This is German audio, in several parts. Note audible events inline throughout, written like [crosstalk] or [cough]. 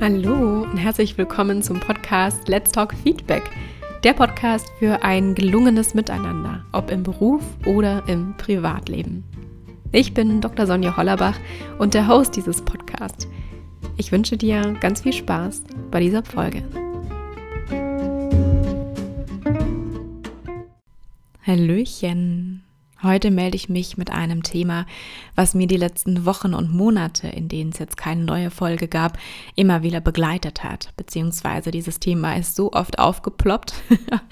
Hallo und herzlich willkommen zum Podcast Let's Talk Feedback. Der Podcast für ein gelungenes Miteinander, ob im Beruf oder im Privatleben. Ich bin Dr. Sonja Hollerbach und der Host dieses Podcasts. Ich wünsche dir ganz viel Spaß bei dieser Folge. Hallöchen. Heute melde ich mich mit einem Thema, was mir die letzten Wochen und Monate, in denen es jetzt keine neue Folge gab, immer wieder begleitet hat. Beziehungsweise dieses Thema ist so oft aufgeploppt,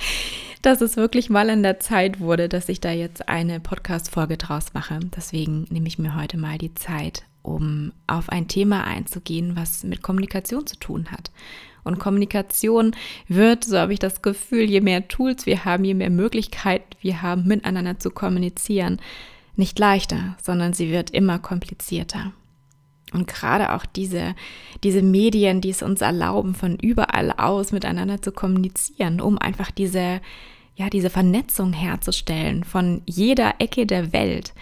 [laughs] dass es wirklich mal an der Zeit wurde, dass ich da jetzt eine Podcast-Folge draus mache. Deswegen nehme ich mir heute mal die Zeit, um auf ein Thema einzugehen, was mit Kommunikation zu tun hat. Und Kommunikation wird, so habe ich das Gefühl, je mehr Tools wir haben, je mehr Möglichkeiten wir haben, miteinander zu kommunizieren, nicht leichter, sondern sie wird immer komplizierter. Und gerade auch diese, diese Medien, die es uns erlauben, von überall aus miteinander zu kommunizieren, um einfach diese, ja, diese Vernetzung herzustellen von jeder Ecke der Welt,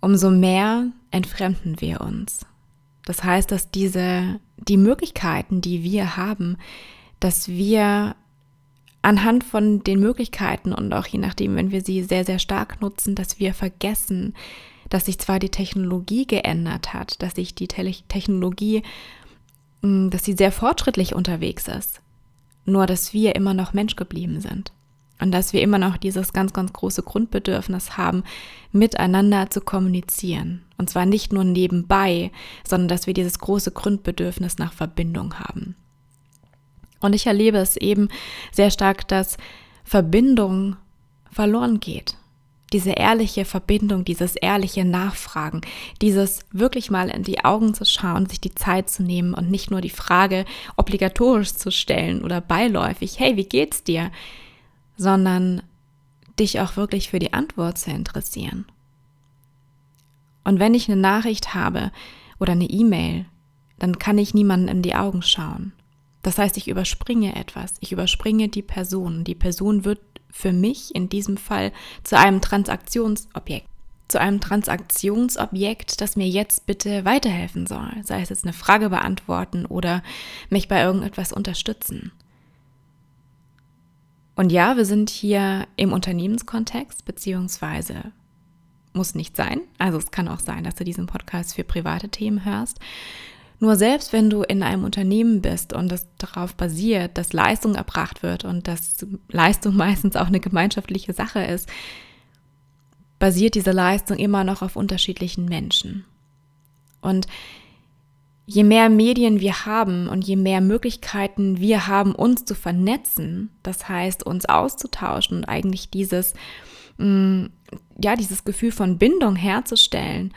umso mehr entfremden wir uns. Das heißt, dass diese, die Möglichkeiten, die wir haben, dass wir anhand von den Möglichkeiten und auch je nachdem, wenn wir sie sehr, sehr stark nutzen, dass wir vergessen, dass sich zwar die Technologie geändert hat, dass sich die Technologie, hm, dass sie sehr fortschrittlich unterwegs ist, nur dass wir immer noch Mensch geblieben sind. Und dass wir immer noch dieses ganz, ganz große Grundbedürfnis haben, miteinander zu kommunizieren. Und zwar nicht nur nebenbei, sondern dass wir dieses große Grundbedürfnis nach Verbindung haben. Und ich erlebe es eben sehr stark, dass Verbindung verloren geht. Diese ehrliche Verbindung, dieses ehrliche Nachfragen, dieses wirklich mal in die Augen zu schauen, sich die Zeit zu nehmen und nicht nur die Frage obligatorisch zu stellen oder beiläufig, hey, wie geht's dir? Sondern dich auch wirklich für die Antwort zu interessieren. Und wenn ich eine Nachricht habe oder eine E-Mail, dann kann ich niemanden in die Augen schauen. Das heißt, ich überspringe etwas, ich überspringe die Person. Die Person wird für mich in diesem Fall zu einem Transaktionsobjekt. Zu einem Transaktionsobjekt, das mir jetzt bitte weiterhelfen soll. Sei es jetzt eine Frage beantworten oder mich bei irgendetwas unterstützen. Und ja, wir sind hier im Unternehmenskontext, beziehungsweise muss nicht sein. Also es kann auch sein, dass du diesen Podcast für private Themen hörst. Nur selbst wenn du in einem Unternehmen bist und das darauf basiert, dass Leistung erbracht wird und dass Leistung [laughs] meistens auch eine gemeinschaftliche Sache ist, basiert diese Leistung immer noch auf unterschiedlichen Menschen. Und je mehr Medien wir haben und je mehr Möglichkeiten wir haben, uns zu vernetzen, das heißt uns auszutauschen und eigentlich dieses, mm, ja, dieses Gefühl von Bindung herzustellen,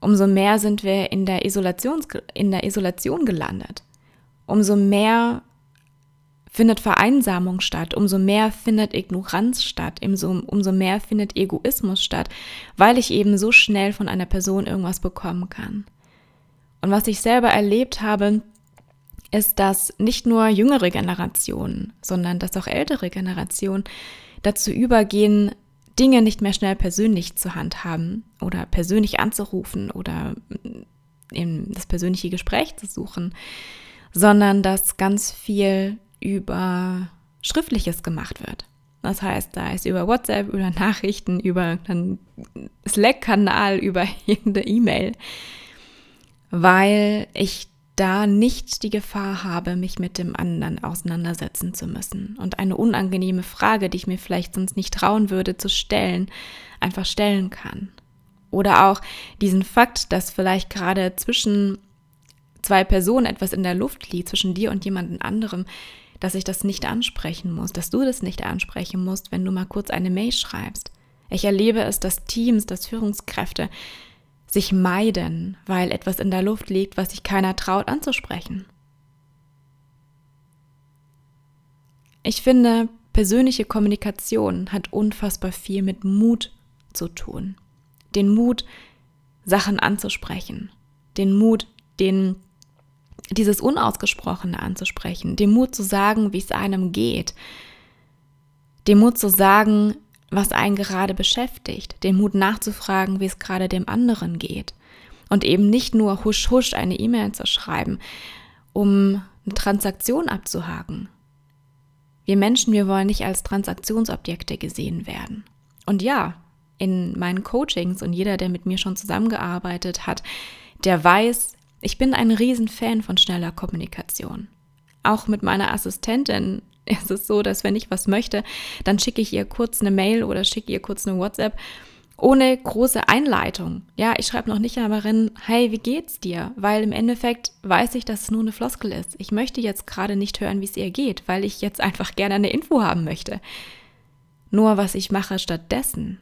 umso mehr sind wir in der, Isolations, in der Isolation gelandet. Umso mehr findet Vereinsamung statt, umso mehr findet Ignoranz statt, umso, umso mehr findet Egoismus statt, weil ich eben so schnell von einer Person irgendwas bekommen kann. Und was ich selber erlebt habe, ist, dass nicht nur jüngere Generationen, sondern dass auch ältere Generationen dazu übergehen, Dinge nicht mehr schnell persönlich zu handhaben oder persönlich anzurufen oder das persönliche Gespräch zu suchen, sondern dass ganz viel über Schriftliches gemacht wird. Das heißt, da ist über WhatsApp, über Nachrichten, über einen Slack-Kanal, [laughs] über irgendeine E-Mail weil ich da nicht die Gefahr habe, mich mit dem anderen auseinandersetzen zu müssen und eine unangenehme Frage, die ich mir vielleicht sonst nicht trauen würde zu stellen, einfach stellen kann. Oder auch diesen Fakt, dass vielleicht gerade zwischen zwei Personen etwas in der Luft liegt, zwischen dir und jemandem anderem, dass ich das nicht ansprechen muss, dass du das nicht ansprechen musst, wenn du mal kurz eine Mail schreibst. Ich erlebe es, dass Teams, dass Führungskräfte sich meiden, weil etwas in der Luft liegt, was sich keiner traut anzusprechen. Ich finde, persönliche Kommunikation hat unfassbar viel mit Mut zu tun. Den Mut, Sachen anzusprechen. Den Mut, den, dieses Unausgesprochene anzusprechen. Den Mut zu sagen, wie es einem geht. Den Mut zu sagen, was einen gerade beschäftigt, den Mut nachzufragen, wie es gerade dem anderen geht und eben nicht nur husch husch eine E-Mail zu schreiben um eine Transaktion abzuhaken. Wir Menschen, wir wollen nicht als Transaktionsobjekte gesehen werden. Und ja, in meinen Coachings und jeder, der mit mir schon zusammengearbeitet hat, der weiß, ich bin ein Riesenfan von schneller Kommunikation. Auch mit meiner Assistentin [laughs] ist es so, dass wenn ich was möchte, dann schicke ich ihr kurz eine Mail oder schicke ihr kurz eine WhatsApp ohne große Einleitung. Ja, ich schreibe noch nicht einmal rein, hey, wie geht's dir? Weil im Endeffekt weiß ich, dass es nur eine Floskel ist. Ich möchte jetzt gerade nicht hören, wie es ihr geht, weil ich jetzt einfach gerne eine Info haben möchte. Nur was ich mache stattdessen.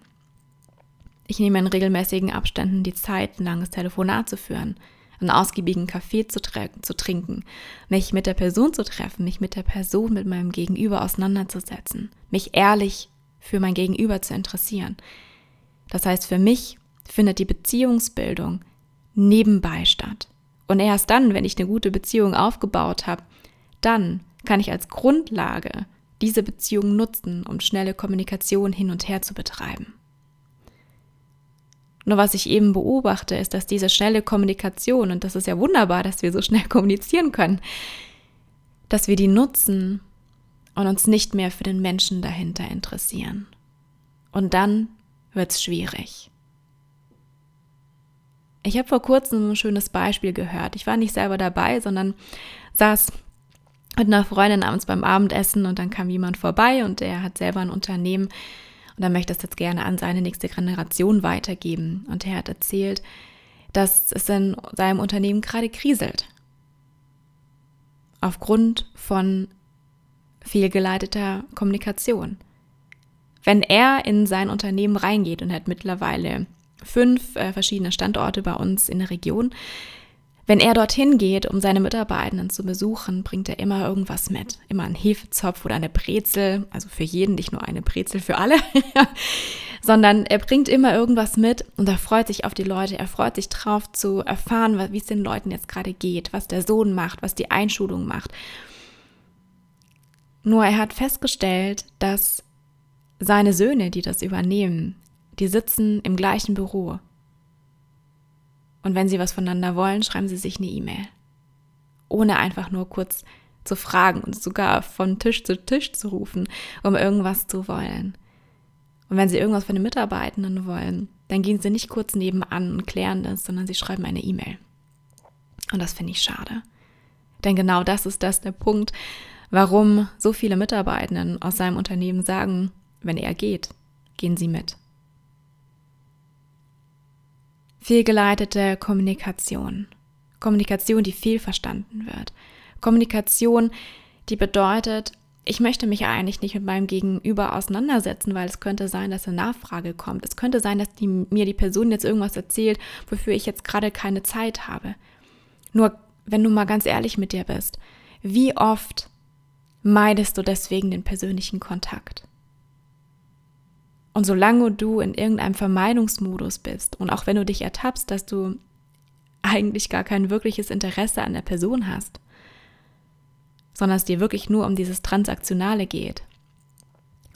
Ich nehme in regelmäßigen Abständen die Zeit, ein langes Telefonat zu führen, einen ausgiebigen Kaffee zu, zu trinken, mich mit der Person zu treffen, mich mit der Person, mit meinem Gegenüber auseinanderzusetzen, mich ehrlich für mein Gegenüber zu interessieren. Das heißt, für mich findet die Beziehungsbildung nebenbei statt. Und erst dann, wenn ich eine gute Beziehung aufgebaut habe, dann kann ich als Grundlage diese Beziehung nutzen, um schnelle Kommunikation hin und her zu betreiben. Nur was ich eben beobachte, ist, dass diese schnelle Kommunikation, und das ist ja wunderbar, dass wir so schnell [laughs] kommunizieren können, dass wir die nutzen und uns nicht mehr für den Menschen dahinter interessieren. Und dann wird es schwierig. Ich habe vor kurzem ein schönes Beispiel gehört. Ich war nicht selber dabei, sondern saß mit einer Freundin abends beim Abendessen und dann kam jemand vorbei und der hat selber ein Unternehmen und er möchte es jetzt gerne an seine nächste Generation weitergeben. Und er hat erzählt, dass es in seinem Unternehmen gerade kriselt. Aufgrund von fehlgeleiteter Kommunikation. Wenn er in sein Unternehmen reingeht und hat mittlerweile fünf äh, verschiedene Standorte bei uns in der Region, wenn er dorthin geht, um seine Mitarbeitenden zu besuchen, bringt er immer irgendwas mit. Immer einen Hefezopf oder eine Brezel, also für jeden, nicht nur eine Brezel für alle, [laughs] sondern er bringt immer irgendwas mit und er freut sich auf die Leute, er freut sich drauf zu erfahren, wie es den Leuten jetzt gerade geht, was der Sohn macht, was die Einschulung macht. Nur er hat festgestellt, dass seine Söhne, die das übernehmen, die sitzen im gleichen Büro. Und wenn sie was voneinander wollen, schreiben sie sich eine E-Mail. Ohne einfach nur kurz zu fragen und sogar von Tisch zu Tisch zu rufen, um irgendwas zu wollen. Und wenn sie irgendwas von den Mitarbeitenden wollen, dann gehen sie nicht kurz nebenan und klären das, sondern sie schreiben eine E-Mail. Und das finde ich schade. Denn genau das ist das der Punkt, warum so viele Mitarbeitenden aus seinem Unternehmen sagen, wenn er geht, gehen Sie mit. Fehlgeleitete Kommunikation. Kommunikation, die fehlverstanden wird. Kommunikation, die bedeutet, ich möchte mich eigentlich nicht mit meinem Gegenüber auseinandersetzen, weil es könnte sein, dass eine Nachfrage kommt. Es könnte sein, dass die, mir die Person jetzt irgendwas erzählt, wofür ich jetzt gerade keine Zeit habe. Nur, wenn du mal ganz ehrlich mit dir bist, wie oft meidest du deswegen den persönlichen Kontakt? Und solange du in irgendeinem Vermeidungsmodus bist und auch wenn du dich ertappst, dass du eigentlich gar kein wirkliches Interesse an der Person hast, sondern es dir wirklich nur um dieses Transaktionale geht,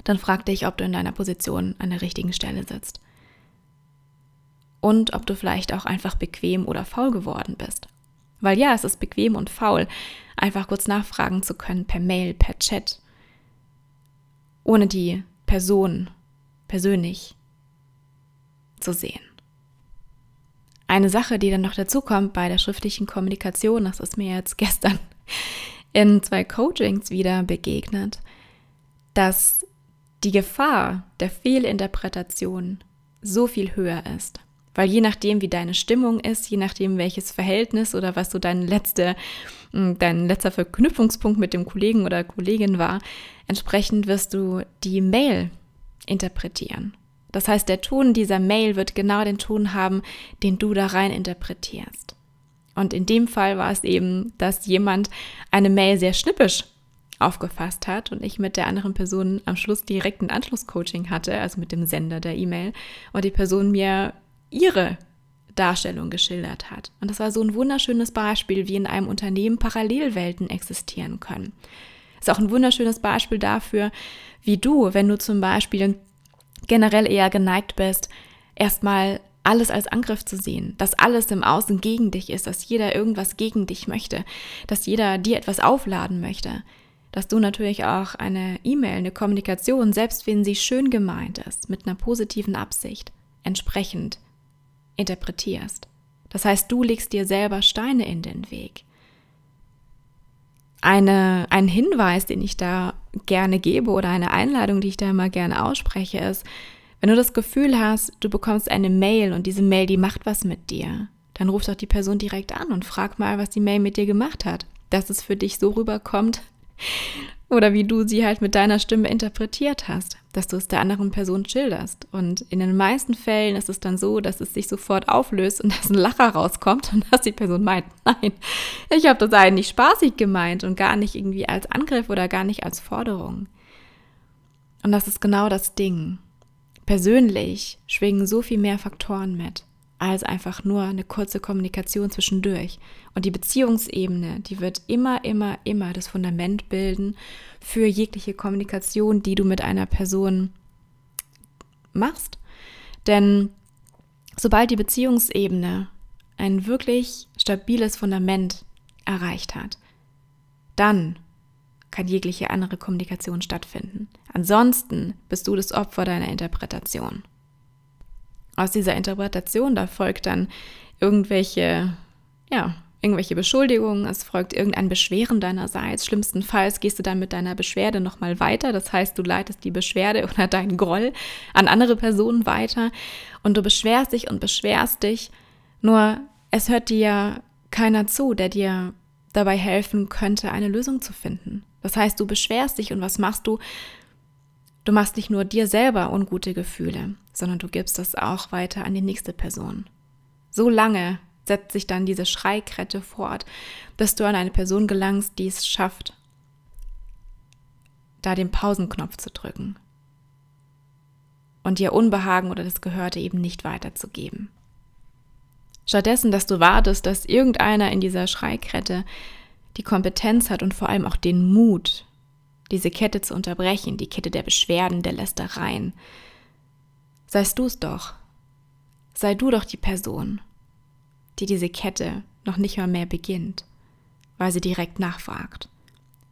dann frag dich, ob du in deiner Position an der richtigen Stelle sitzt. Und ob du vielleicht auch einfach bequem oder faul geworden bist. Weil ja, es ist bequem und faul, einfach kurz nachfragen zu können per Mail, per Chat, ohne die Person persönlich zu sehen. Eine Sache, die dann noch dazu kommt bei der schriftlichen Kommunikation, das ist mir jetzt [laughs] gestern in zwei Coachings wieder begegnet, dass die Gefahr der Fehlinterpretation so viel höher ist. Weil je nachdem, wie deine Stimmung ist, je nachdem, welches Verhältnis oder was so dein, letzte, hm, dein letzter Verknüpfungspunkt mit dem Kollegen oder Kollegin war, entsprechend wirst du die Mail interpretieren. Das heißt, der Ton dieser Mail wird genau den Ton haben, den du da rein interpretierst. Und in dem Fall war es eben, dass jemand eine Mail sehr schnippisch aufgefasst hat und ich mit der anderen Person am Schluss direkt ein Anschlusscoaching hatte, also mit dem Sender der E-Mail, und die Person mir ihre Darstellung geschildert hat. Und das war so ein wunderschönes Beispiel, wie in einem Unternehmen Parallelwelten existieren können. Ist auch ein wunderschönes Beispiel dafür, wie du, wenn du zum Beispiel generell eher geneigt bist, erstmal alles als Angriff zu sehen, dass alles im Außen gegen dich ist, dass jeder irgendwas gegen dich möchte, dass jeder dir etwas aufladen möchte, dass du natürlich auch eine E-Mail, eine Kommunikation, selbst wenn sie schön gemeint ist, mit einer positiven Absicht, entsprechend interpretierst. Das heißt, du legst dir selber Steine in den Weg. Eine, ein Hinweis, den ich da gerne gebe oder eine Einladung, die ich da immer gerne ausspreche, ist, wenn du das Gefühl hast, du bekommst eine Mail und diese Mail, die macht was mit dir, dann ruf doch die Person direkt an und frag mal, was die Mail mit dir gemacht hat. Dass es für dich so rüberkommt oder wie du sie halt mit deiner Stimme interpretiert hast, dass du es der anderen Person schilderst. Und in den meisten Fällen ist es dann so, dass es sich sofort auflöst und [laughs] dass ein Lacher rauskommt und dass die Person meint, [laughs] nein, ich habe das eigentlich spaßig gemeint und gar nicht irgendwie als Angriff oder gar nicht als Forderung. Und das ist genau das Ding persönlich schwingen so viel mehr Faktoren mit als einfach nur eine kurze Kommunikation zwischendurch. Und die Beziehungsebene, die wird immer, immer, immer das Fundament bilden für jegliche Kommunikation, die du mit einer Person machst. Denn sobald die Beziehungsebene ein wirklich stabiles Fundament erreicht hat, dann kann jegliche andere Kommunikation stattfinden. Ansonsten bist du das Opfer deiner Interpretation. Aus dieser Interpretation, da folgt dann irgendwelche, ja, irgendwelche Beschuldigungen, es folgt irgendein Beschweren deinerseits. Schlimmstenfalls gehst du dann mit deiner Beschwerde nochmal weiter. Das heißt, du leitest die Beschwerde [laughs] oder deinen Groll an andere Personen weiter und du beschwerst dich und beschwerst dich. Nur es hört dir keiner zu, der dir dabei helfen könnte, eine Lösung zu finden. Das heißt, du beschwerst dich und was machst du? Du machst nicht nur dir selber ungute Gefühle, sondern du gibst das auch weiter an die nächste Person. So lange setzt sich dann diese Schreikrette fort, bis du an eine Person gelangst, die es schafft, da den Pausenknopf zu drücken und dir Unbehagen oder das Gehörte eben nicht weiterzugeben. Stattdessen, dass du wartest, dass irgendeiner in dieser Schreikrette die Kompetenz hat und vor allem auch den Mut, diese Kette zu unterbrechen, die Kette der Beschwerden, der Lästereien. Seist du es doch. Sei du doch die Person, die diese Kette noch nicht mal mehr beginnt, weil sie direkt nachfragt,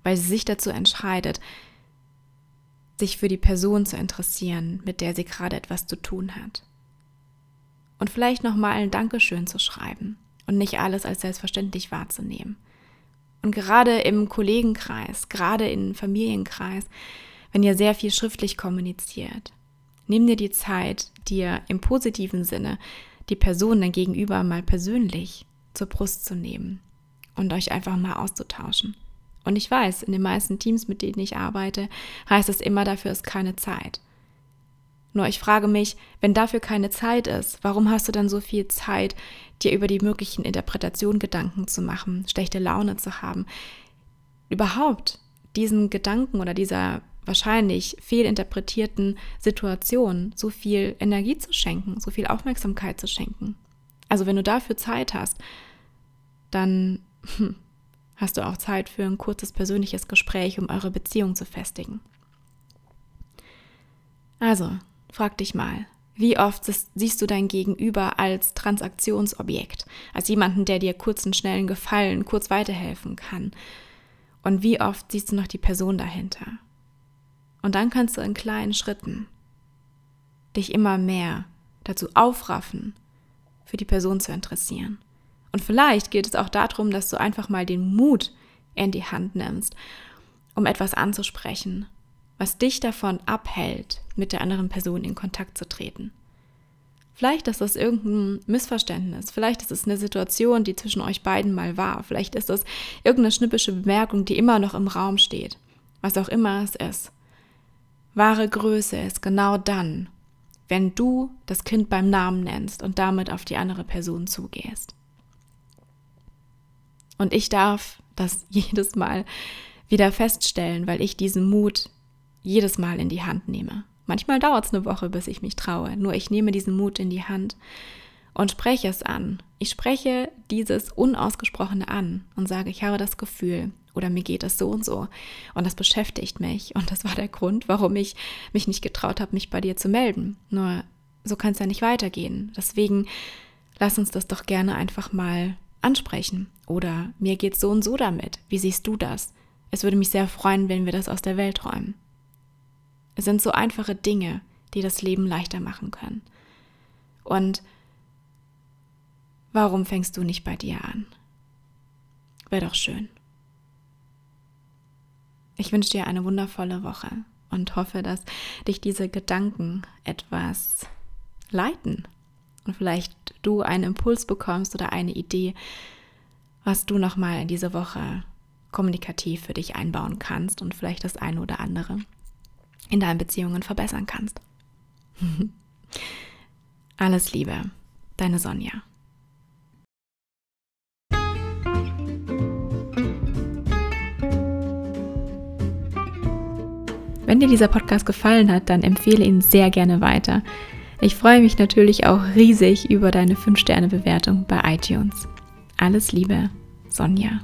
weil sie sich dazu entscheidet, sich für die Person zu interessieren, mit der sie gerade etwas zu tun hat. Und vielleicht nochmal ein Dankeschön zu schreiben und nicht alles als selbstverständlich wahrzunehmen. Und gerade im Kollegenkreis, gerade im Familienkreis, wenn ihr sehr viel schriftlich kommuniziert, nimm dir die Zeit, dir im positiven Sinne die Person dann gegenüber mal persönlich zur Brust zu nehmen und euch einfach mal auszutauschen. Und ich weiß, in den meisten Teams, mit denen ich arbeite, heißt es immer, dafür ist keine Zeit. Nur ich frage mich, wenn dafür keine Zeit ist, warum hast du dann so viel Zeit, dir über die möglichen Interpretationen Gedanken zu machen, schlechte Laune zu haben? Überhaupt diesen Gedanken oder dieser wahrscheinlich fehlinterpretierten Situation so viel Energie zu schenken, so viel Aufmerksamkeit zu schenken. Also wenn du dafür Zeit hast, dann hm, hast du auch Zeit für ein kurzes persönliches Gespräch, um eure Beziehung zu festigen. Also, Frag dich mal, wie oft siehst du dein Gegenüber als Transaktionsobjekt, als jemanden, der dir kurz einen schnellen Gefallen, kurz weiterhelfen kann? Und wie oft siehst du noch die Person dahinter? Und dann kannst du in kleinen Schritten dich immer mehr dazu aufraffen, für die Person zu interessieren. Und vielleicht geht es auch darum, dass du einfach mal den Mut in die Hand nimmst, um etwas anzusprechen was dich davon abhält, mit der anderen Person in Kontakt zu treten. Vielleicht ist das irgendein Missverständnis, vielleicht ist es eine Situation, die zwischen euch beiden mal war, vielleicht ist das irgendeine schnippische Bemerkung, die immer noch im Raum steht, was auch immer es ist. Wahre Größe ist genau dann, wenn du das Kind beim Namen nennst und damit auf die andere Person zugehst. Und ich darf das [laughs] jedes Mal wieder feststellen, weil ich diesen Mut jedes Mal in die Hand nehme. Manchmal dauert es eine Woche, bis ich mich traue, nur ich nehme diesen Mut in die Hand und spreche es an. Ich spreche dieses Unausgesprochene an und sage, ich habe das Gefühl oder mir geht es so und so und das beschäftigt mich und das war der Grund, warum ich mich nicht getraut habe, mich bei dir zu melden. Nur so kann es ja nicht weitergehen. Deswegen lass uns das doch gerne einfach mal ansprechen. Oder mir geht so und so damit. Wie siehst du das? Es würde mich sehr freuen, wenn wir das aus der Welt räumen. Es sind so einfache Dinge, die das Leben leichter machen können. Und warum fängst du nicht bei dir an? Wäre doch schön. Ich wünsche dir eine wundervolle Woche und hoffe, dass dich diese Gedanken etwas leiten und vielleicht du einen Impuls bekommst oder eine Idee, was du nochmal in diese Woche kommunikativ für dich einbauen kannst und vielleicht das eine oder andere in deinen Beziehungen verbessern kannst. [laughs] Alles Liebe, deine Sonja. Dir dieser Podcast gefallen hat, dann empfehle ihn sehr gerne weiter. Ich freue mich natürlich auch riesig über deine 5-Sterne-Bewertung bei iTunes. Alles Liebe, Sonja.